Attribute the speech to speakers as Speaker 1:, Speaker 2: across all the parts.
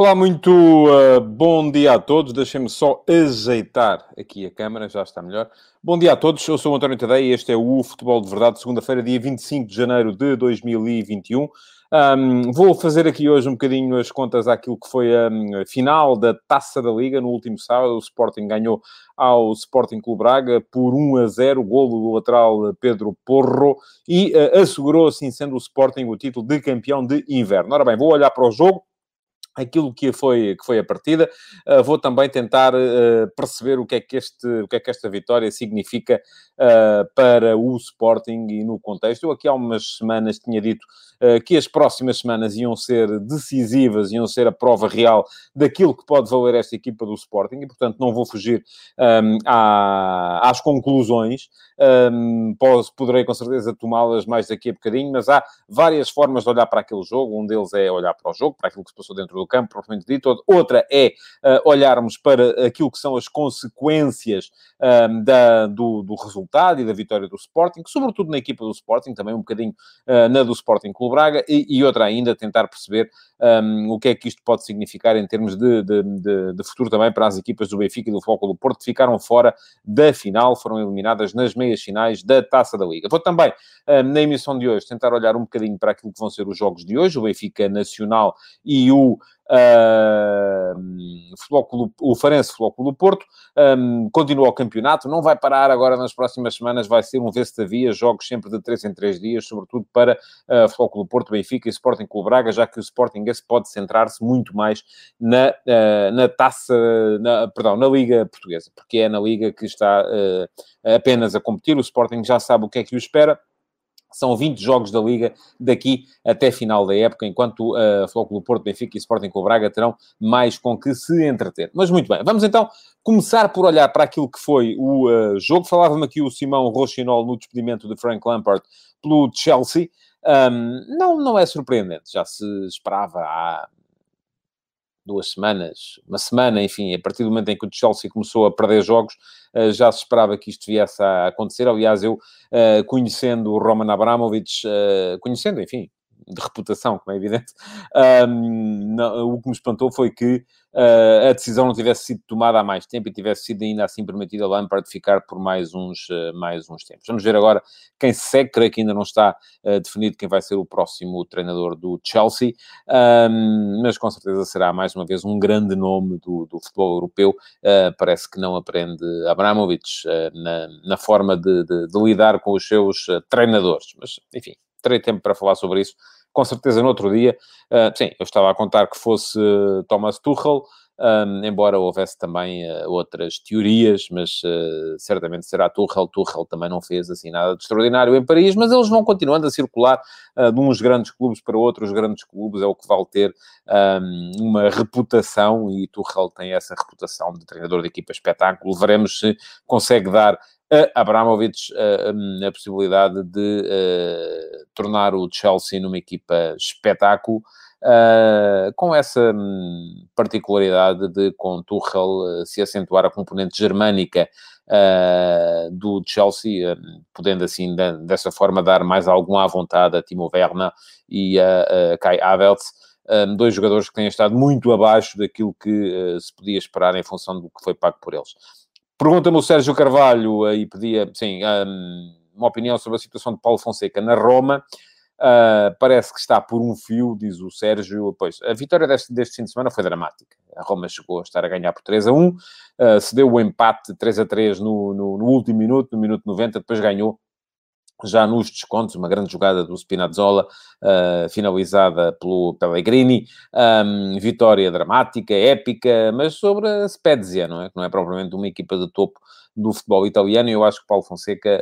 Speaker 1: Olá, muito uh, bom dia a todos. Deixem-me só ajeitar aqui a câmera, já está melhor. Bom dia a todos, eu sou o António Tadeia e este é o Futebol de Verdade, segunda-feira, dia 25 de janeiro de 2021. Um, vou fazer aqui hoje um bocadinho as contas àquilo que foi a, a final da Taça da Liga no último sábado. O Sporting ganhou ao Sporting Clube Braga por 1 a 0, golo do lateral Pedro Porro, e uh, assegurou, assim sendo o Sporting, o título de campeão de inverno. Ora bem, vou olhar para o jogo aquilo que foi, que foi a partida. Uh, vou também tentar uh, perceber o que, é que este, o que é que esta vitória significa uh, para o Sporting e no contexto. Eu aqui há umas semanas tinha dito que as próximas semanas iam ser decisivas, iam ser a prova real daquilo que pode valer esta equipa do Sporting e, portanto, não vou fugir um, à, às conclusões. Um, posso, poderei com certeza tomá-las mais daqui a bocadinho, mas há várias formas de olhar para aquele jogo. Um deles é olhar para o jogo, para aquilo que se passou dentro do campo, propriamente dito. Outra é uh, olharmos para aquilo que são as consequências um, da, do, do, resultado e da vitória do Sporting, sobretudo na equipa do Sporting, também um bocadinho uh, na do Sporting Clube Braga, e, e, outra ainda tentar perceber um, o que é que isto pode significar em termos de, de, de, de futuro também para as equipas do Benfica e do Foco do Porto, que ficaram fora da final, foram eliminadas nas meias finais da Taça da Liga. Vou também, um, na emissão de hoje, tentar olhar um bocadinho para aquilo que vão ser os jogos de hoje, o Benfica Nacional e o Uh, Futebol Clube, o Farense Futebol Clube do Porto um, continua o campeonato, não vai parar agora nas próximas semanas, vai ser um vez via jogos sempre de 3 em 3 dias, sobretudo para uh, Futebol Clube do Porto, Benfica e Sporting Clube Braga, já que o Sporting esse pode centrar-se muito mais na, uh, na taça, na, perdão, na Liga Portuguesa, porque é na Liga que está uh, apenas a competir, o Sporting já sabe o que é que o espera, são 20 jogos da Liga daqui até final da época, enquanto uh, Flóculo Porto, Benfica e Sporting com Braga terão mais com que se entreter. Mas muito bem, vamos então começar por olhar para aquilo que foi o uh, jogo. Falava-me aqui o Simão Rochinol no despedimento de Frank Lampard pelo Chelsea. Um, não, não é surpreendente, já se esperava há duas semanas, uma semana, enfim, a partir do momento em que o Chelsea começou a perder jogos, eh, já se esperava que isto viesse a acontecer. Aliás, eu, eh, conhecendo o Roman Abramovich, eh, conhecendo, enfim, de reputação, como é evidente, um, não, o que me espantou foi que uh, a decisão não tivesse sido tomada há mais tempo e tivesse sido ainda assim permitida a Lampard ficar por mais uns, uh, mais uns tempos. Vamos ver agora quem se segue, creio que ainda não está uh, definido quem vai ser o próximo treinador do Chelsea, um, mas com certeza será mais uma vez um grande nome do, do futebol europeu. parece que não aprende Abramovich na, na forma de, de, de, lidar com os seus treinadores, mas enfim, terei tempo para falar sobre isso com certeza no outro dia. Uh, sim, eu estava a contar que fosse Thomas Tuchel, um, embora houvesse também uh, outras teorias, mas uh, certamente será Tuchel. Tuchel também não fez assim nada de extraordinário em Paris, mas eles vão continuando a circular uh, de uns grandes clubes para outros grandes clubes, é o que vale ter um, uma reputação, e Tuchel tem essa reputação de treinador de equipa espetáculo. Veremos se consegue dar a Abramovich a, possibilidade de tornar o Chelsea numa equipa espetáculo, uh, com essa um, particularidade de, com Tuchel, uh, se acentuar a componente germânica do Chelsea, podendo assim, de, dessa forma, dar mais algum à vontade a Timo Werner e a, a Kai Havertz. Um, dois jogadores que têm estado muito abaixo daquilo que se podia esperar em função do que foi pago por eles. Pergunta-me o Sérgio Carvalho e pedia, sim, uma opinião sobre a situação de Paulo Fonseca na Roma. Uh, parece que está por um fio, diz o Sérgio. Pois, a vitória deste, deste fim de semana foi dramática. A Roma chegou a estar a ganhar por 3 a 1, uh, se deu o empate 3 a 3 no, no, no, último minuto, no minuto 90, depois ganhou já nos descontos, uma grande jogada do Spinazzola, uh, finalizada pelo Pellegrini, um, vitória dramática, épica, mas sobre a Spezia, não é? Que não é propriamente uma equipa de topo do futebol italiano, e eu acho que Paulo Fonseca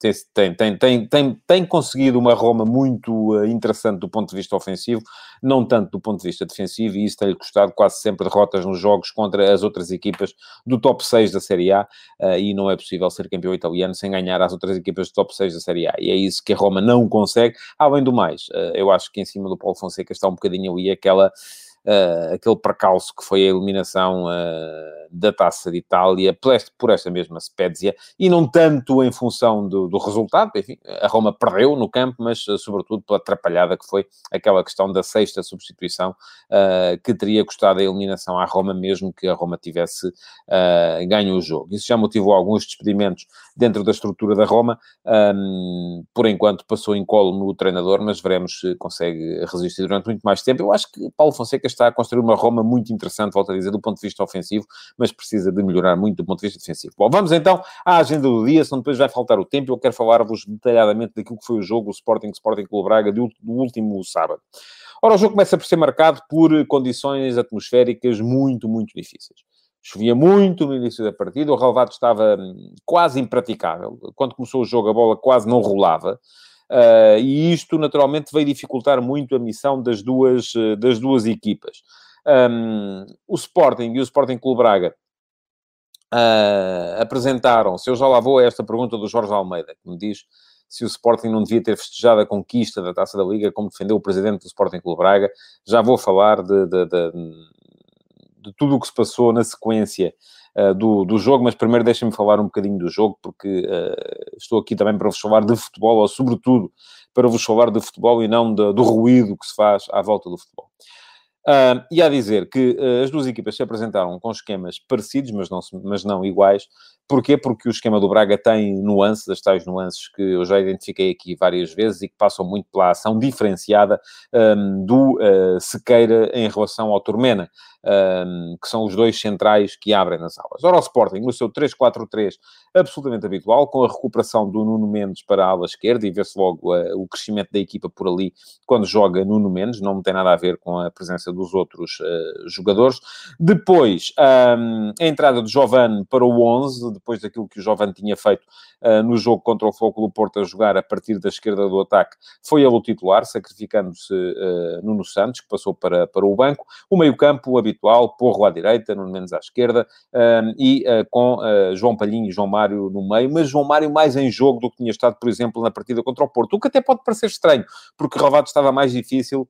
Speaker 1: tem, tem, tem, tem, tem conseguido uma Roma muito uh, interessante do ponto de vista ofensivo, não tanto do ponto de vista defensivo, e isso tem-lhe custado quase sempre derrotas nos jogos contra as outras equipas do top 6 da Série A, uh, e não é possível ser campeão italiano sem ganhar as outras equipas do top 6 da Série A, e é isso que a Roma não consegue. Além do mais, uh, eu acho que em cima do Paulo Fonseca está um bocadinho ali aquela uh, aquele percalço que foi a eliminação uh, da Taça de Itália por esta, mesma Spezia, e não tanto em função do, do, resultado, enfim, a Roma perdeu no campo, mas uh, sobretudo pela atrapalhada que foi aquela questão da sexta substituição, que teria custado a eliminação à Roma, mesmo que a Roma tivesse ganho o jogo. Isso já motivou alguns despedimentos dentro da estrutura da Roma, um, por enquanto passou em colo no treinador, mas veremos se consegue resistir durante muito mais tempo. Eu acho que Paulo Fonseca está a construir uma Roma muito interessante, volto a dizer, do ponto de vista ofensivo, mas precisa de melhorar muito do ponto de vista defensivo. Bom, vamos então à agenda do dia, senão depois vai faltar o tempo. Eu quero falar-vos detalhadamente daquilo que foi o jogo, o Sporting Sporting Clube Braga, do, último sábado. Ora, o jogo começa por ser marcado por condições atmosféricas muito, muito difíceis. Chovia muito no início da partida, o relevado estava hum, quase impraticável. Quando começou o jogo, a bola quase não rolava. Uh, e isto, naturalmente, veio dificultar muito a missão das duas, eh, das duas equipas. Um, o Sporting e o Sporting Clube Braga uh, apresentaram-se. Eu já lá vou a esta pergunta do Jorge Almeida, que me diz se o Sporting não devia ter festejado a conquista da Taça da Liga, como defendeu o presidente do Sporting Clube Braga. Já vou falar de, de, de, de tudo o que se passou na sequência uh, do, do jogo, mas primeiro deixem-me falar um bocadinho do jogo, porque uh, estou aqui também para vos falar de futebol, ou sobretudo para vos falar de futebol e não de, do ruído que se faz à volta do futebol. Uh, e a dizer que uh, as duas equipas se apresentaram com esquemas parecidos, mas não, mas não iguais. Porquê? Porque o esquema do Braga tem nuances, as tais nuances que eu já identifiquei aqui várias vezes e que passam muito pela ação diferenciada um, do uh, Sequeira em relação ao Turmena um, que são os dois centrais que abrem nas aulas. Ora, o Sporting, no seu 3-4-3, absolutamente habitual, com a recuperação do Nuno Mendes para a ala esquerda, e vê-se logo uh, o crescimento da equipa por ali quando joga Nuno Mendes, não tem nada a ver com a presença dos outros uh, jogadores. Depois, um, a entrada de Giovanni para o 11, depois daquilo que o Giovanni tinha feito uh, no jogo contra o Foco do Porto a jogar a partir da esquerda do ataque, foi ele o titular, sacrificando-se uh, Nuno Santos, que passou para, para o banco. O meio-campo habitual, Porro à direita, Nuno Menos à esquerda, uh, e com João Palhinho e João Mário no meio, mas João Mário mais em jogo do que tinha estado, por exemplo, na partida contra o Porto, o que até pode parecer estranho, porque o Rovado estava mais difícil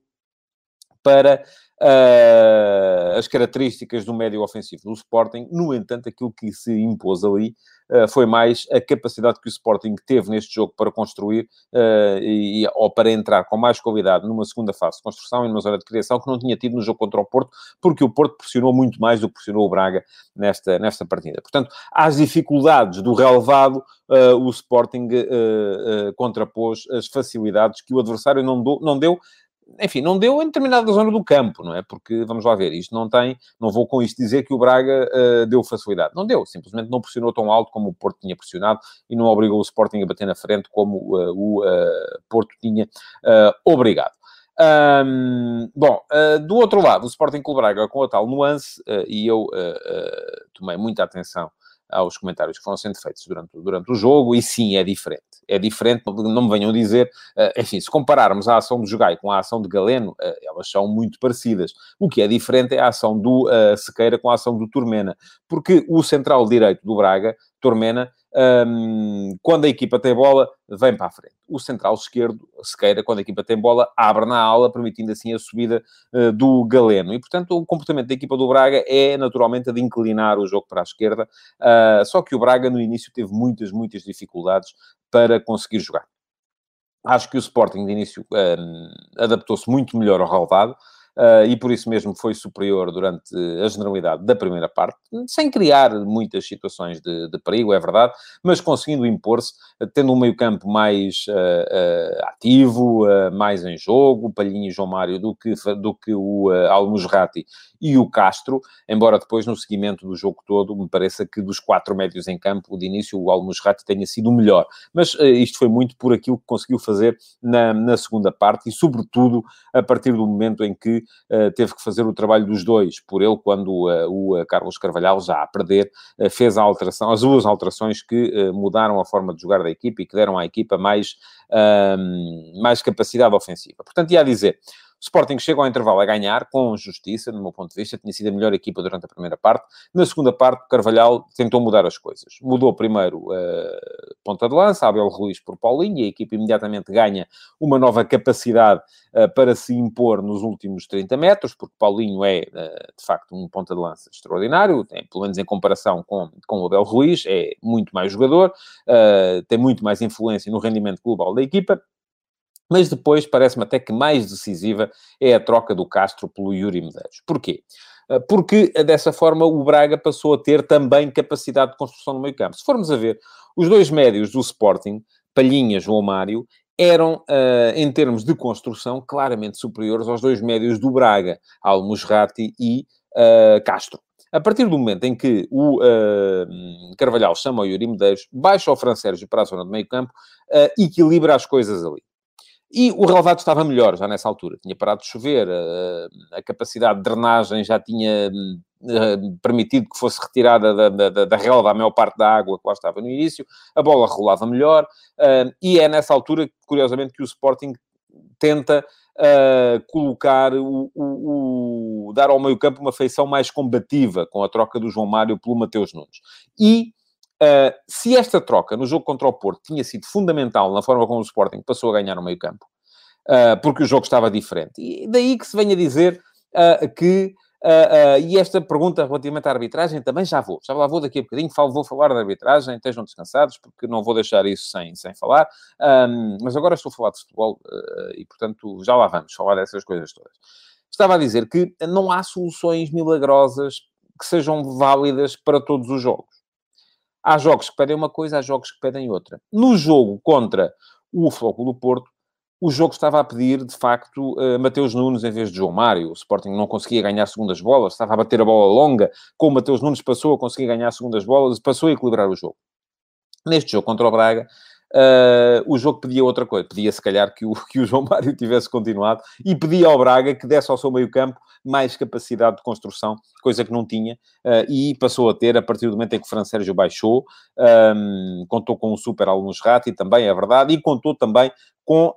Speaker 1: para uh, as características do médio ofensivo do Sporting. No entanto, aquilo que se impôs ali uh, foi mais a capacidade que o Sporting teve neste jogo para construir uh, e, ou para entrar com mais qualidade numa segunda fase de construção e numa zona de criação que não tinha tido no jogo contra o Porto, porque o Porto pressionou muito mais do que pressionou o Braga nesta, nesta partida. Portanto, às dificuldades do relevado, o Sporting contrapôs as facilidades que o adversário não, não deu enfim, não deu em determinada zona do campo, não é? Porque, vamos lá ver, isto não tem, não vou com isto dizer que o Braga uh, deu facilidade. Não deu, simplesmente não pressionou tão alto como o Porto tinha pressionado e não obrigou o Sporting a bater na frente como uh, o uh, Porto tinha obrigado. Um, bom, do outro lado, o Sporting o Braga com a tal nuance, e eu tomei muita atenção aos comentários que foram sendo feitos durante, durante o jogo, e sim, é diferente. É diferente, não me venham dizer, uh, enfim, se compararmos a ação de Jogai com a ação de Galeno, uh, elas são muito parecidas. O que é diferente é a ação do uh, Sequeira com a ação do Turmena, porque o central direito do Braga, Turmena, um, quando a equipa tem bola, vem para a frente. O central esquerdo, Sequeira, quando a equipa tem bola, abre na ala, permitindo assim a subida uh, do Galeno. E, portanto, o comportamento da equipa do Braga é naturalmente a de inclinar o jogo para a esquerda. Uh, só que o Braga, no início, teve muitas, muitas dificuldades para conseguir jogar. Acho que o Sporting, de início, um, adaptou-se muito melhor ao relvado uh, e por isso mesmo foi superior durante a generalidade da primeira parte, sem criar muitas situações de, de perigo, é verdade, mas conseguindo impor-se, tendo um meio-campo mais uh, ativo, mais em jogo, Palhinha e João Mário, do que, do que o uh, Almusrati e o Castro, embora depois no seguimento do jogo todo me pareça que dos quatro médios em campo, de início, o Almusrati tenha sido o melhor. Mas isto foi muito por aquilo que conseguiu fazer na, na segunda parte e, sobretudo, a partir do momento em que uh, teve que fazer o trabalho dos dois, por ele, quando uh, o Carlos Carvalhal, já a perder, fez a alteração, as duas alterações que mudaram a forma de jogar da equipa e que deram à equipa mais, mais capacidade ofensiva. Portanto, ia dizer, Sporting chega ao intervalo a ganhar, com justiça, no meu ponto de vista, tinha sido a melhor equipa durante a primeira parte. Na segunda parte, Carvalhal tentou mudar as coisas. Mudou primeiro uh, ponta de lança, Abel Ruiz por Paulinho, e a equipa imediatamente ganha uma nova capacidade uh, para se impor nos últimos 30 metros, porque Paulinho é, uh, de facto, um ponta de lança extraordinário, tem, pelo menos em comparação com, com o Abel Ruiz, é muito mais jogador, tem muito mais influência no rendimento global da equipa. Mas depois parece-me até que mais decisiva é a troca do Castro pelo Yuri Medeiros. Porquê? Ah, porque eh, dessa forma o Braga passou a ter também capacidade de construção no meio campo. Se formos a ver, os dois médios do Sporting, Palhinha, João Mário, eram, uh, em termos de construção, claramente superiores aos dois médios do Braga, Almusrati e uh, Castro. A partir do momento em que o uh, Carvalhal chama o Yuri Medeiros, baixa o Fran Sérgio para a zona do meio campo, equilibra as coisas ali. E o relevado estava melhor já nessa altura. Tinha parado de chover, a, a capacidade de drenagem já tinha uh, permitido que fosse retirada da, da, da, relva a maior parte da água que lá estava no início, a bola rolava melhor, uh, e é nessa altura, curiosamente, que o Sporting tenta colocar o, o, o, dar ao meio campo uma feição mais combativa com a troca do João Mário pelo Mateus Nunes. E Uh, se esta troca no jogo contra o Porto tinha sido fundamental na forma como o Sporting passou a ganhar no meio campo, uh, porque o jogo estava diferente. E daí que se venha dizer uh, que, e esta pergunta relativamente à arbitragem também já vou, já lá vou daqui a bocadinho, falo, vou falar da arbitragem, estejam descansados, porque não vou deixar isso sem, sem falar, um, mas agora estou a falar de futebol e, portanto, já lá vamos falar dessas coisas todas. Estava a dizer que não há soluções milagrosas que sejam válidas para todos os jogos. Há jogos que pedem uma coisa, há jogos que pedem outra. No jogo contra o Flóculo do Porto, o jogo estava a pedir, de facto, uh, Mateus Nunes em vez de João Mário. O Sporting não conseguia ganhar segundas bolas, estava a bater a bola longa. Com o Mateus Nunes passou a conseguir ganhar segundas bolas, passou a equilibrar o jogo. Neste jogo contra o Braga, Uh, o jogo pedia outra coisa. Pedia, se calhar, que o, que o João Mário tivesse continuado e pedia ao Braga que desse ao seu meio-campo mais capacidade de construção, coisa que não tinha, uh, e passou a ter a partir do momento em que o Fran Sérgio baixou. Um, contou com o super Alunus Ratti, também é verdade, e contou também com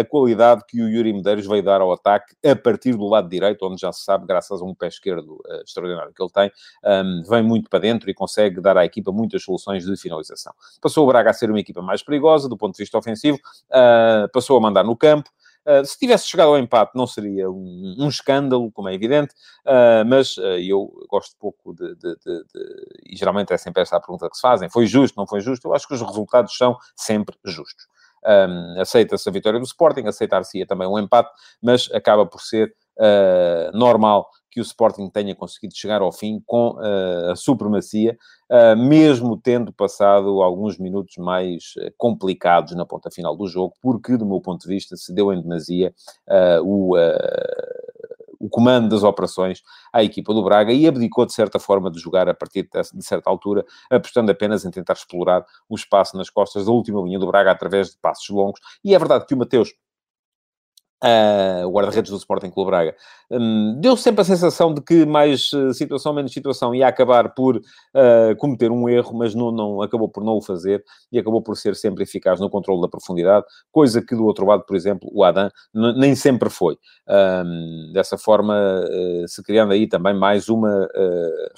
Speaker 1: a qualidade que o Yuri Medeiros veio dar ao ataque a partir do lado direito, onde já se sabe, graças a um pé esquerdo uh, extraordinário que ele tem, um, vem muito para dentro e consegue dar à equipa muitas soluções de finalização. Passou o Braga a ser uma equipa mais perigosa do ponto de vista ofensivo, uh, passou a mandar no campo, Uh, se tivesse chegado ao empate, não seria um, um escândalo, como é evidente, uh, mas uh, eu gosto pouco de, de, de, de, E geralmente é sempre essa a pergunta que se fazem: foi justo, não foi justo? Eu acho que os resultados são sempre justos. Um, aceita-se a vitória do Sporting, aceitar-se também um empate, mas acaba por ser uh, normal que o Sporting tenha conseguido chegar ao fim com uh, a supremacia, uh, mesmo tendo passado alguns minutos mais complicados na ponta final do jogo, porque, do meu ponto de vista, se deu em demasia o o comando das operações à equipa do Braga e abdicou, de certa forma, de jogar a partir de certa altura, apostando apenas em tentar explorar o espaço nas costas da última linha do Braga através de passos longos. E é verdade que o Mateus uh, o guarda-redes do Sporting Clube Braga, um, deu sempre a sensação de que mais uh, situação, menos situação, ia acabar por uh, cometer um erro, mas não, não, acabou por não o fazer e acabou por ser sempre eficaz no controle da profundidade, coisa que do outro lado, por exemplo, o Adam nem sempre foi. Um, dessa forma, uh, se criando aí também mais uma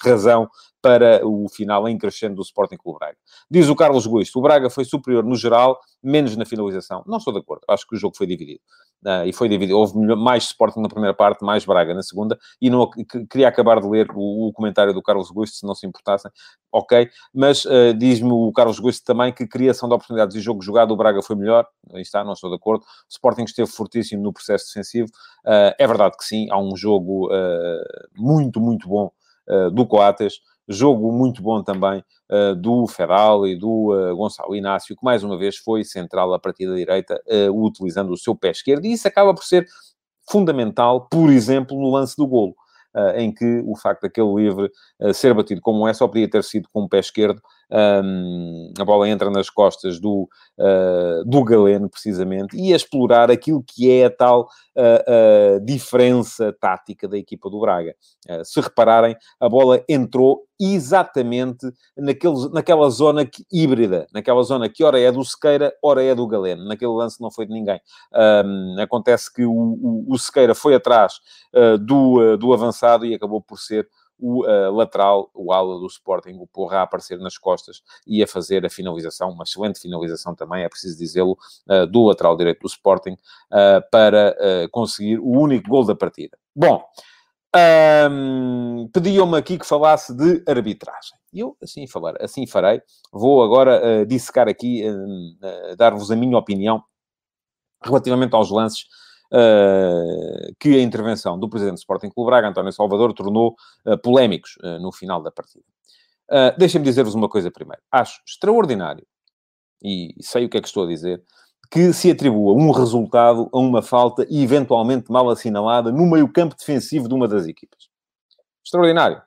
Speaker 1: razão para o final em crescendo do Sporting Clube Braga. Diz o Carlos Guisto, o Braga foi superior no geral, menos na finalização. Não estou de acordo, acho que o jogo foi dividido. Uh, e foi dividido. Houve mais Sporting na primeira parte, mais Braga na segunda, e não, queria acabar de ler o, o comentário do Carlos Guisto, se não se importassem, ok, mas uh, diz-me o Carlos Guisto também que criação de oportunidades e jogo jogado, o Braga foi melhor, aí está, não estou de acordo. O Sporting esteve fortíssimo no processo defensivo, uh, é verdade que sim, há um jogo muito, muito bom do Coates, Jogo muito bom também uh, do Fedal e do uh, Gonçalo Inácio, que mais uma vez foi central a partir da direita, uh, utilizando o seu pé esquerdo. E isso acaba por ser fundamental, por exemplo, no lance do golo. Em que o facto daquele livre ser batido como é só podia ter sido com o pé esquerdo um, a bola entra nas costas do, uh, do Galeno, precisamente, e a explorar aquilo que é a tal uh, uh, diferença tática da equipa do Braga. se repararem, a bola entrou exatamente naquele, naquela zona que, híbrida, naquela zona que ora é do Sequeira, ora é do Galeno. Naquele lance não foi de ninguém. Um, acontece que o, o, o, Sequeira foi atrás do, do avançado e acabou por ser o uh, lateral, o ala do Sporting, o Porra, a aparecer nas costas e a fazer a finalização, uma excelente finalização também, é preciso dizê-lo, uh, do lateral direito do Sporting, uh, para conseguir o único gol da partida. Bom, um, pediam-me aqui que falasse de arbitragem. E eu assim, falar, assim farei. Vou agora dissecar aqui, dar-vos a minha opinião relativamente aos lances uh, que a intervenção do presidente do Sporting Clube Braga, António Salvador, tornou uh, polémicos uh, no final da partida. Uh, Deixem-me dizer-vos uma coisa primeiro. Acho extraordinário, e sei o que é que estou a dizer, que se atribua um resultado a uma falta eventualmente mal assinalada no meio campo defensivo de uma das equipas. Extraordinário.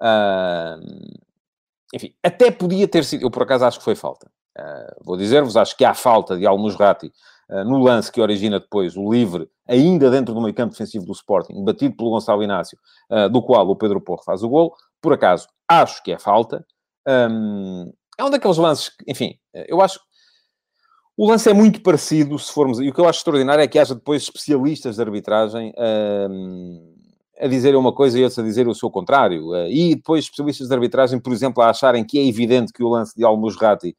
Speaker 1: Uh, enfim, até podia ter sido... Eu, por acaso, acho que foi falta. Uh, vou dizer-vos, acho que há falta de Almusrati no lance que origina depois o livre, ainda dentro do meio campo defensivo do Sporting, batido pelo Gonçalo Inácio, eh, do qual o Pedro Porro faz o gol. Por acaso, acho que é falta. é um daqueles lances que, enfim, eu acho o lance é muito parecido, se formos. E o que eu acho extraordinário é que haja depois especialistas de arbitragem a dizerem uma coisa e outros a dizer o seu contrário. E depois especialistas de arbitragem, por exemplo, a acharem que é evidente que o lance de Almusrati uh,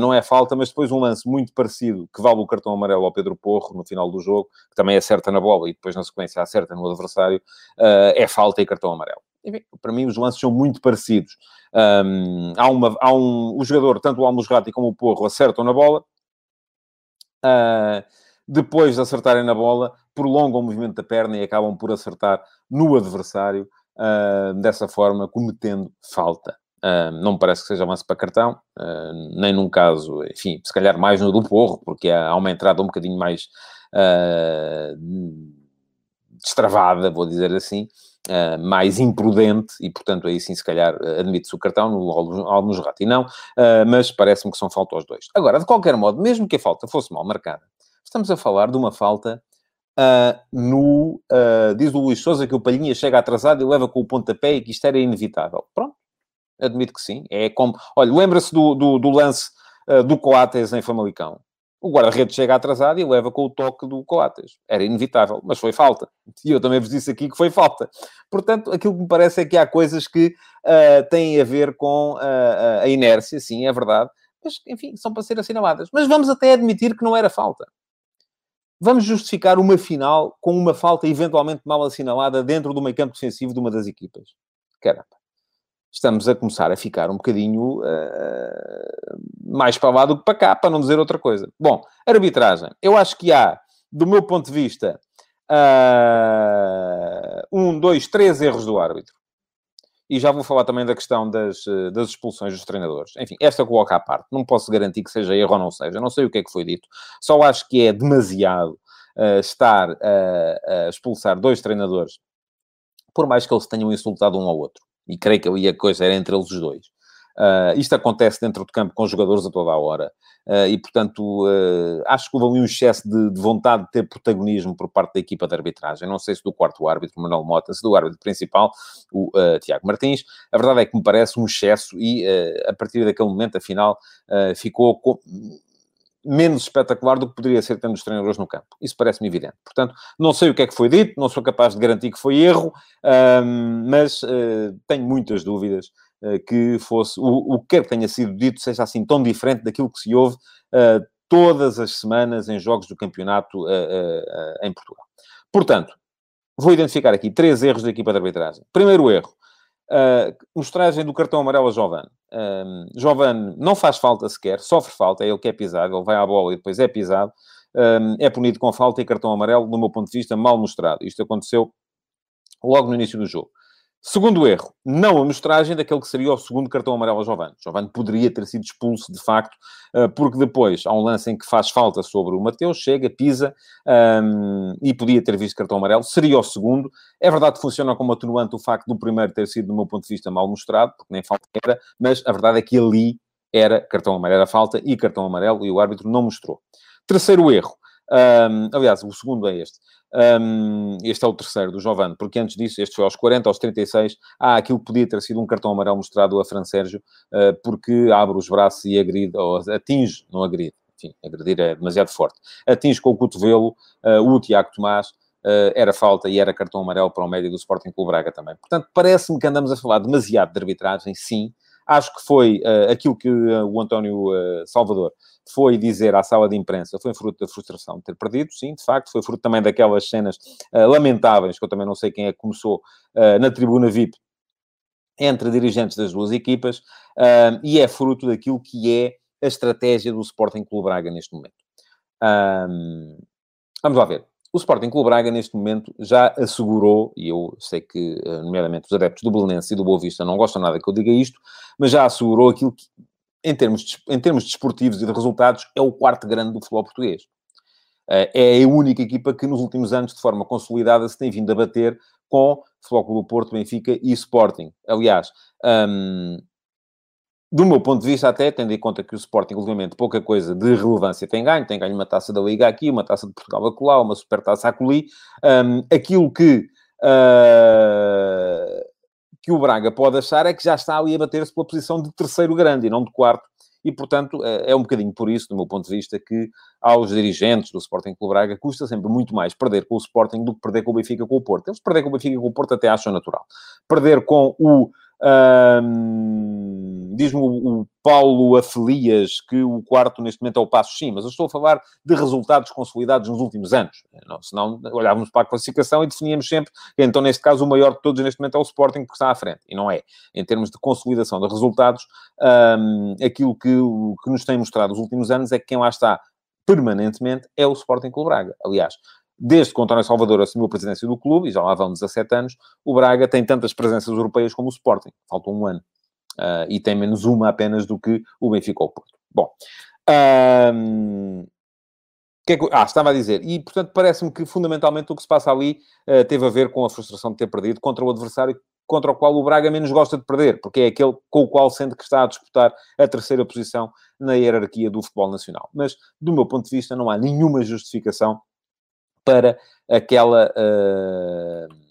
Speaker 1: não é falta, mas depois um lance muito parecido, que vale o cartão amarelo ao Pedro Porro no final do jogo, que também acerta na bola e depois na sequência acerta no adversário, uh, é falta e cartão amarelo. Enfim, para mim os lances são muito parecidos. Um, há, uma, há um, o jogador, tanto o Almusrati como o Porro, acertam na bola. Uh, depois de acertarem na bola, prolongam o movimento da perna e acabam por acertar no adversário, uh, dessa forma, cometendo falta. Uh, não me parece que seja lance para cartão, uh, nem num caso, enfim, se calhar mais no do Porro, porque há, uma entrada um bocadinho mais uh, destravada, vou dizer assim, mais imprudente, e portanto aí sim se calhar admite-se o cartão no Almusrati não, mas parece-me que são falta aos dois. Agora, de qualquer modo, mesmo que a falta fosse mal marcada, estamos a falar de uma falta Uh, no. Uh, diz o Luís Souza que o Palhinha chega atrasado e leva com o pontapé e que isto era inevitável. Pronto, admito que sim. É como... Olha, lembra-se do, do, do, lance uh, do Coates em Famalicão. O guarda-redes chega atrasado e leva com o toque do Coates. Era inevitável, mas foi falta. E eu também vos disse aqui que foi falta. Portanto, aquilo que me parece é que há coisas que uh, têm a ver com uh, a inércia, sim, é verdade. Mas, enfim, são para ser assinaladas. Mas vamos até admitir que não era falta. Vamos justificar uma final com uma falta eventualmente mal assinalada dentro do meio campo defensivo de uma das equipas. Caramba estamos a começar a ficar um bocadinho uh, mais para lá do que para cá, para não dizer outra coisa. Bom, arbitragem. Eu acho que há, do meu ponto de vista, uh, um, dois, três erros do árbitro. E já vou falar também da questão das, das expulsões dos treinadores. Enfim, esta coloca à parte. Não posso garantir que seja erro ou não seja. Não sei o que é que foi dito. Só acho que é demasiado uh, estar a expulsar dois treinadores, por mais que eles tenham insultado um ao outro e creio que ali a coisa era entre eles os dois. Uh, isto acontece dentro do campo com jogadores a toda a hora. Uh, e, portanto, uh, acho que houve ali um excesso de, de, vontade de ter protagonismo por parte da equipa de arbitragem. Não sei se do quarto árbitro, Manuel Mota, se do árbitro principal, o Tiago Martins. A verdade é que me parece um excesso e, a partir daquele momento, afinal, ficou com, menos espetacular do que poderia ser tendo os treinadores no campo. Isso parece-me evidente. Portanto, não sei o que é que foi dito, não sou capaz de garantir que foi erro, mas uh, tenho muitas dúvidas uh, que fosse o, o que quer que tenha sido dito seja assim tão diferente daquilo que se ouve uh, todas as semanas em jogos do campeonato em Portugal. Portanto, vou identificar aqui três erros da equipa de arbitragem. Primeiro erro, Uh, mostragem do cartão amarelo a Jovan. Um, Jovan não faz falta sequer, sofre falta, é ele que é pisado, ele vai à bola e depois é pisado. Um, é punido com falta e cartão amarelo, do meu ponto de vista, mal mostrado. Isto aconteceu logo no início do jogo. Segundo erro, não a mostragem daquele que seria o segundo cartão amarelo a Giovanni. Giovanni poderia ter sido expulso, de facto, eh, porque depois há um lance em que faz falta sobre o Mateus, chega, pisa, um, e podia ter visto cartão amarelo. Seria o segundo. É verdade que funciona como atenuante o facto do primeiro ter sido, do meu ponto de vista, mal mostrado, porque nem falta era, mas a verdade é que ali era cartão amarelo, era falta e cartão amarelo, e o árbitro não mostrou. Terceiro erro, um, aliás, o segundo é este. Um, este é o terceiro do Giovanni, porque antes disso, este foi aos 40, aos 36. Ah, aquilo podia ter sido um cartão amarelo mostrado a Fran Sérgio, uh, porque abre os braços e agride, ou atinge, não agride, enfim, agredir é demasiado forte, atinge com o cotovelo uh, o Tiago Tomás. Uh, era falta e era cartão amarelo para o médio do Sporting Clube Braga também. Portanto, parece-me que andamos a falar demasiado de arbitragem, sim, Acho que foi uh, aquilo que uh, o António uh, Salvador foi dizer à sala de imprensa, foi fruto da frustração de ter perdido, sim, de facto, foi fruto também daquelas cenas lamentáveis, que eu também não sei quem é que começou na tribuna VIP, entre dirigentes das duas equipas, e é fruto daquilo que é a estratégia do Sporting Clube Braga neste momento. vamos lá ver. O Sporting Clube Braga, neste momento, já assegurou, e eu sei que, eh, nomeadamente, os adeptos do Belenense e do Boa Vista não gostam nada que eu diga isto, mas já assegurou aquilo que, em termos, de, em termos desportivos e de resultados, é o quarto grande do futebol português. Eh, é a única equipa que, nos últimos anos, de forma consolidada, se tem vindo a bater com Futebol Clube Porto, Benfica e Sporting. Aliás, hum, do meu ponto de vista, até tendo em conta que o Sporting, ultimamente, pouca coisa de relevância tem ganho, tem ganho uma taça da Liga aqui, uma taça de Portugal acolá, uma super taça acolhi, um, aquilo que, uh, que o Braga pode achar é que já está ali a bater-se pela posição de terceiro grande e não de quarto, e, portanto, é, é um bocadinho por isso, do meu ponto de vista, que aos dirigentes do Sporting Clube Braga custa sempre muito mais perder com o Sporting do que perder com o Benfica com o Porto. Eles perder com o Benfica com o Porto até acham natural. Perder com o um, Diz-me o, o, Paulo Afelias que o quarto neste momento é o passo sim, mas eu estou a falar de resultados consolidados nos últimos anos. Não, senão olhávamos para a classificação e definíamos sempre então, neste caso, o maior de todos neste momento é o Sporting que está à frente. E não é. Em termos de consolidação de resultados, um, aquilo que, que nos tem mostrado nos últimos anos é que quem lá está permanentemente é o Sporting Clube Braga. Aliás, desde que o António Salvador assumiu a presidência do clube, e já lá vão 17 anos, o Braga tem tantas presenças europeias como o Sporting. Falta um ano. Uh, e tem menos uma apenas do que o Benfica ou o Porto. Bom. Um, que é que, ah, estava a dizer. E, portanto, parece-me que, fundamentalmente, o que se passa ali uh, teve a ver com a frustração de ter perdido contra o adversário contra o qual o Braga menos gosta de perder, porque é aquele com o qual sente que está a disputar a terceira posição na hierarquia do futebol nacional. Mas, do meu ponto de vista, não há nenhuma justificação para aquela... Uh,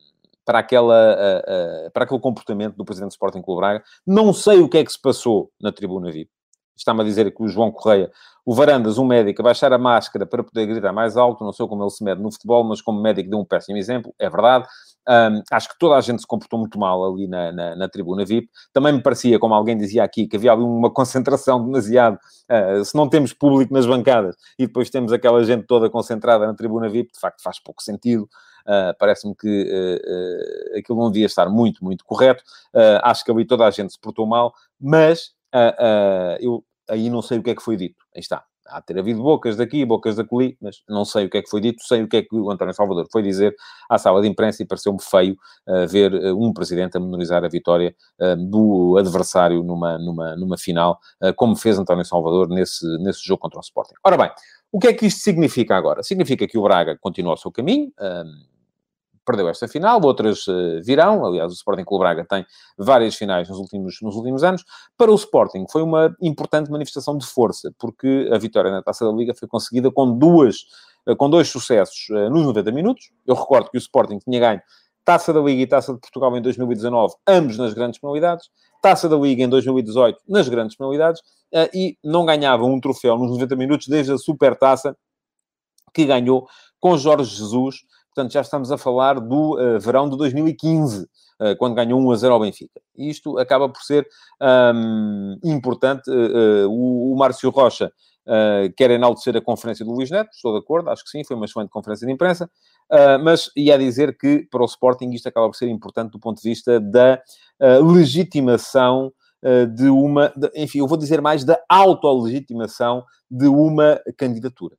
Speaker 1: para, aquela, uh, uh, para aquele comportamento do presidente do Sporting Clube Braga. Não sei o que é que se passou na tribuna VIP. Está-me a dizer que o João Correia, o Varandas, um médico, a baixar a máscara para poder gritar mais alto. Não sei como ele se mede no futebol, mas como médico deu um péssimo exemplo, é verdade. Um, acho que toda a gente se comportou muito mal ali na, na, na, tribuna VIP. Também me parecia, como alguém dizia aqui, que havia ali uma concentração demasiado. Uh, se não temos público nas bancadas e depois temos aquela gente toda concentrada na tribuna VIP, de facto faz pouco sentido. Uh, Parece-me que uh, aquilo não devia estar muito, muito correto. acho que ali toda a gente se portou mal, mas eu aí não sei o que é que foi dito. Aí está há de ter havido bocas daqui, bocas da coli, mas não sei o que é que foi dito, sei o que é que o António Salvador foi dizer à sala de imprensa e pareceu-me feio uh, ver uh, um presidente a menorizar a vitória uh, do adversário numa, numa, numa final, como fez António Salvador nesse, nesse jogo contra o Sporting. Ora bem, o que é que isto significa agora? Significa que o Braga continua o seu caminho, perdeu esta final, outras uh, virão. Aliás, o Sporting Clube Braga tem várias finais nos últimos, nos últimos anos. Para o Sporting foi uma importante manifestação de força, porque a vitória na Taça da Liga foi conseguida com duas, uh, com dois sucessos uh, nos 90 minutos. Eu recordo que o Sporting tinha ganho Taça da Liga e Taça de Portugal em 2019, ambos nas grandes penalidades. Taça da Liga em 2018, nas grandes penalidades. e não ganhava um troféu nos 90 minutos desde a Super Taça que ganhou com Jorge Jesus Portanto, já estamos a falar do uh, verão de 2015, uh, eh, quando ganhou 1 a 0 ao Benfica. Isto acaba por ser um, importante. Uh, o, o, Márcio Rocha quer enaltecer a conferência do Luís Neto, estou de acordo, acho que sim, foi uma excelente conferência de imprensa, mas ia dizer que para o Sporting isto acaba por ser importante do ponto de vista da legitimação de uma, de, enfim, eu vou dizer mais da autolegitimação de uma candidatura.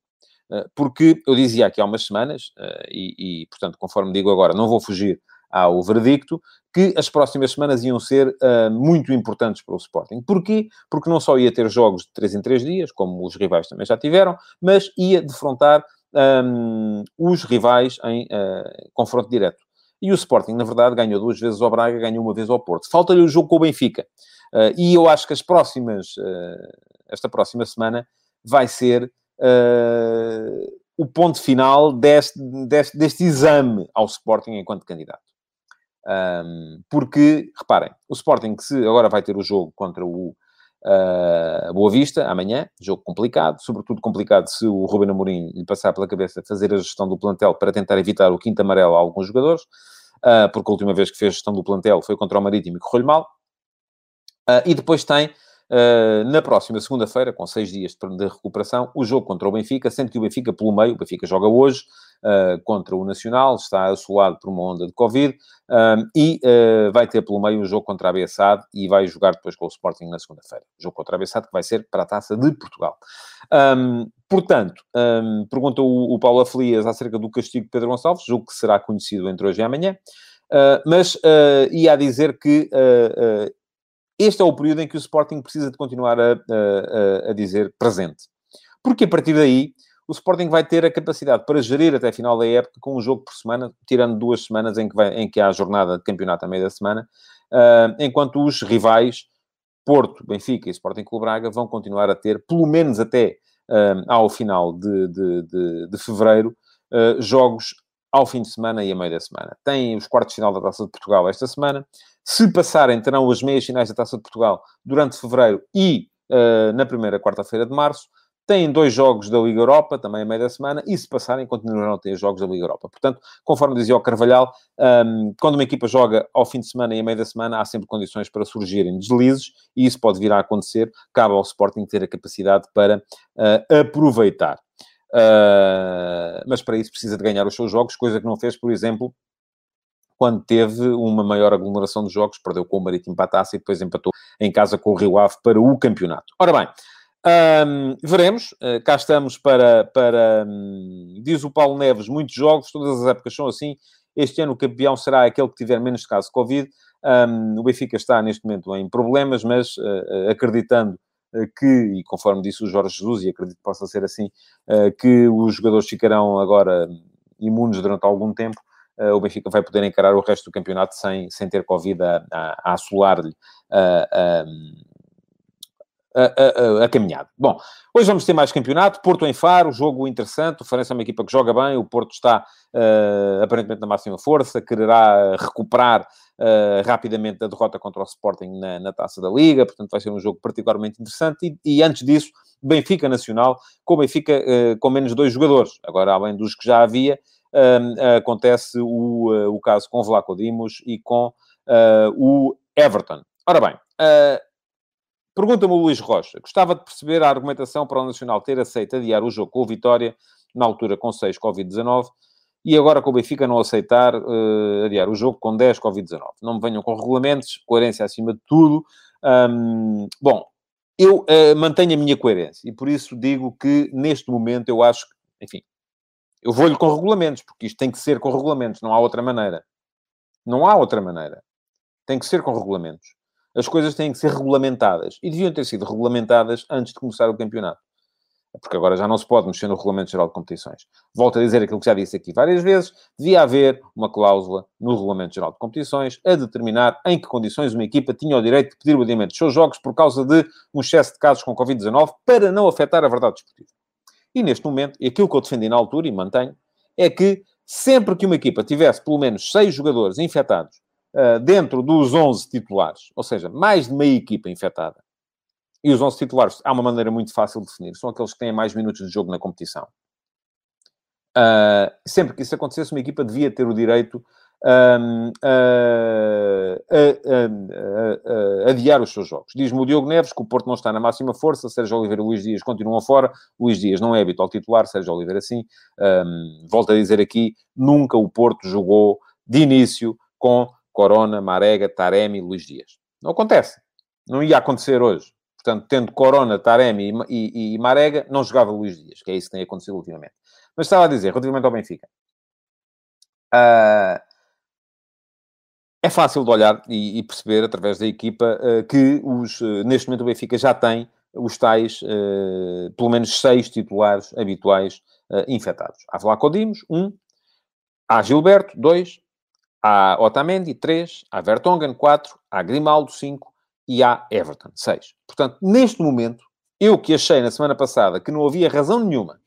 Speaker 1: Eh, porque eu dizia aqui há umas semanas, eh, e, e, portanto, conforme digo agora, não vou fugir ao veredicto, que as próximas semanas iam ser uh, muito importantes para o Sporting. Porquê? Porque não só ia ter jogos de 3 em 3 dias, como os rivais também já tiveram, mas ia defrontar um, os rivais em uh, confronto direto. E o Sporting, na verdade, ganhou duas vezes ao Braga, ganhou uma vez ao Porto. Falta-lhe o jogo com o Benfica. Uh, e eu acho que as próximas, uh, esta próxima semana vai ser uh, o ponto final deste, deste, deste, exame ao Sporting enquanto candidato. Um, porque, reparem, o Sporting que se agora vai ter o jogo contra o uh, Boa Vista, amanhã, jogo complicado, sobretudo complicado se o Ruben Amorim lhe passar pela cabeça fazer a gestão do plantel para tentar evitar o quinto amarelo a alguns jogadores, uh, porque a última vez que fez gestão do plantel foi contra o Marítimo e correu-lhe mal. Uh, e depois tem, uh, na próxima segunda-feira, com seis dias de recuperação, o jogo contra o Benfica, sendo que o Benfica, pelo meio, o Benfica joga hoje uh, contra o Nacional, está assolado por uma onda de Covid, e vai ter pelo meio o jogo contra a Bessade e vai jogar depois com o Sporting na segunda-feira. Jogo contra a Bessade que vai ser para a Taça de Portugal. Um, portanto, um, pergunta o, o Paulo Aflias acerca do castigo de Pedro Gonçalves, jogo que será conhecido entre hoje e amanhã. Uh, mas uh, ia a dizer que uh, este é o período em que o Sporting precisa de continuar a, a, a dizer presente. Porque a partir daí o Sporting vai ter a capacidade para gerir até a final da época com um jogo por semana, tirando duas semanas em que, vai, em que há a jornada de campeonato à meia da semana, uh, enquanto os rivais, Porto, Benfica e Sporting Clube Braga, vão continuar a ter, pelo menos até uh, ao final de, de, de, de fevereiro, uh, jogos ao fim de semana e a meio da semana. Tem os quartos de final da Taça de Portugal esta semana. Se passarem, terão as meias finais da Taça de Portugal durante fevereiro e uh, na primeira quarta-feira de março. Têm dois jogos da Liga Europa, também a meio da semana, e se passarem, continuarão a ter jogos da Liga Europa. Portanto, conforme dizia o Carvalhal, um, ehm, quando uma equipa joga ao fim de semana e a meio da semana, há sempre condições para surgirem deslizes, e isso pode vir a acontecer. Cabe ao Sporting ter a capacidade para uh, aproveitar. Uh, mas para isso precisa de ganhar os seus jogos, coisa que não fez, por exemplo, quando teve uma maior aglomeração de jogos, perdeu com o Marítimo para e depois empatou em casa com o Rio Ave para o campeonato. Ora bem, um, veremos, uh, cá estamos para, para um, diz o Paulo Neves, muitos jogos, todas as épocas são assim, este ano o campeão será aquele que tiver menos casos de Covid, um, o Benfica está neste momento em problemas, mas uh, acreditando eh, que, e conforme disse o Jorge Jesus, e acredito que possa ser assim, eh, que os jogadores ficarão agora imunes durante algum tempo, eh, o Benfica vai poder encarar o resto do campeonato sem, sem ter Covid a, a, a assolar-lhe a, a, a, caminhada. Bom, hoje vamos ter mais campeonato. Porto em Faro, jogo interessante. O Farense é uma equipa que joga bem. O Porto está uh, aparentemente na máxima força, quererá recuperar uh, rapidamente a derrota contra o Sporting na, na, taça da Liga, portanto vai ser um jogo particularmente interessante. E, e antes disso, Benfica Nacional, com Benfica uh, com menos dois jogadores. Agora, além dos que já havia, acontece o, o caso com Vlaco Dimos e com o Everton. Ora bem, pergunta-me o Luís Rocha. Gostava de perceber a argumentação para o Nacional ter aceito adiar o jogo com o Vitória, na altura com 6 Covid-19, e agora com o Benfica não aceitar uh, adiar o jogo com 10 Covid-19. Não me venham com regulamentos, coerência acima de tudo. Um, bom, eu uh, mantenho a minha coerência e por isso digo que neste momento eu acho que, enfim, eu vou-lhe com regulamentos, porque isto tem que ser com regulamentos, não há outra maneira. Não há outra maneira. Tem que ser com regulamentos. As coisas têm que ser regulamentadas. E deviam ter sido regulamentadas antes de começar o campeonato porque agora já não se pode mexer no Regulamento Geral de Competições. Volto a dizer aquilo que já disse aqui várias vezes, devia haver uma cláusula no Regulamento Geral de Competições a determinar em que condições uma equipa tinha o direito de pedir o adiamento dos seus jogos por causa de um excesso de casos com Covid-19 para não afetar a verdade desportiva. E neste momento, e aquilo que eu defendi na altura e mantenho, é que sempre que uma equipa tivesse pelo menos seis jogadores infectados uh, dentro dos 11 titulares, ou seja, mais de meia equipa infectada, e os 11 titulares, há uma maneira muito fácil de definir. São aqueles que têm mais minutos de jogo na competição. Uh, sempre que isso acontecesse, uma equipa devia ter o direito a, adiar os seus jogos. Diz-me o Diogo Neves que o Porto não está na máxima força, Sérgio Oliveira e Luís Dias continuam fora, Luís Dias não é habitual titular, Sérgio Oliveira sim. Um, volto a dizer aqui, nunca o Porto jogou de início com Corona, Marega, Taremi Luís Dias. Não acontece. Não ia acontecer hoje. Portanto, tendo Corona, Taremi e, e, e, Marega, não jogava Luís Dias, que é isso que tem acontecido ultimamente. Mas estava a dizer, relativamente ao Benfica, uh, é fácil de olhar e, e perceber, através da equipa, uh, que os, uh, neste momento o Benfica já tem os tais, pelo menos seis titulares habituais infectados. Há Vlaco Dimos, um. Há Gilberto, dois. Há Otamendi, três. Há Vertonghen, quatro. Há Grimaldo, cinco e há Everton, 6. Portanto, neste momento, eu que achei na semana passada que não havia razão nenhuma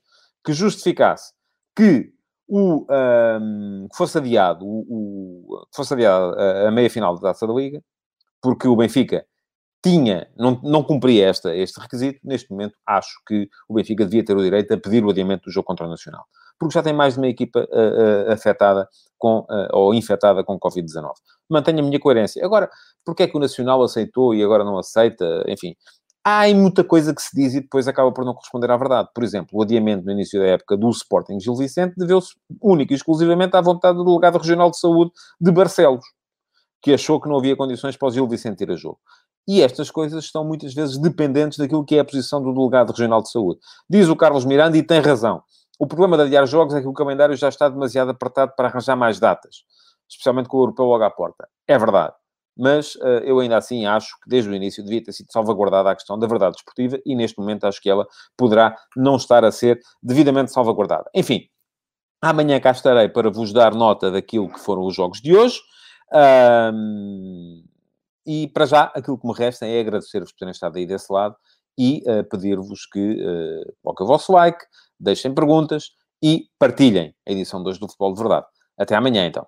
Speaker 1: que justificasse que o, um, que fosse adiado, o, o, que fosse adiado a, a meia-final da Taça da Liga, porque o Benfica tinha, não, não cumpria esta, este requisito, neste momento acho que o Benfica devia ter o direito a pedir o adiamento do jogo contra o Nacional. Porque já tem mais de uma equipa uh, uh, afetada com, uh, ou infectada com Covid-19. Mantenho a minha coerência. Agora, porque é que o Nacional aceitou e agora não aceita? Enfim, há muita coisa que se diz e depois acaba por não corresponder à verdade. Por exemplo, o adiamento no início da época do Sporting Gil Vicente deveu-se único e exclusivamente à vontade do delegado regional de saúde de Barcelos, que achou que não havia condições para o Gil Vicente ir a jogo. E estas coisas estão muitas vezes dependentes daquilo que é a posição do delegado regional de saúde. Diz o Carlos Miranda e tem razão. O problema de adiar jogos é que o calendário já está demasiado apertado para arranjar mais datas, especialmente com o europeu logo à porta. É verdade mas uh, eu ainda assim acho que desde o início devia ter sido salvaguardada a questão da verdade esportiva e neste momento acho que ela poderá não estar a ser devidamente salvaguardada. Enfim, amanhã cá estarei para vos dar nota daquilo que foram os jogos de hoje. Um, e para já, aquilo que me resta é agradecer-vos por terem estado aí desse lado e uh, pedir-vos que uh, coloquem o vosso like, deixem perguntas e partilhem a edição de hoje do Futebol de Verdade. Até amanhã, então.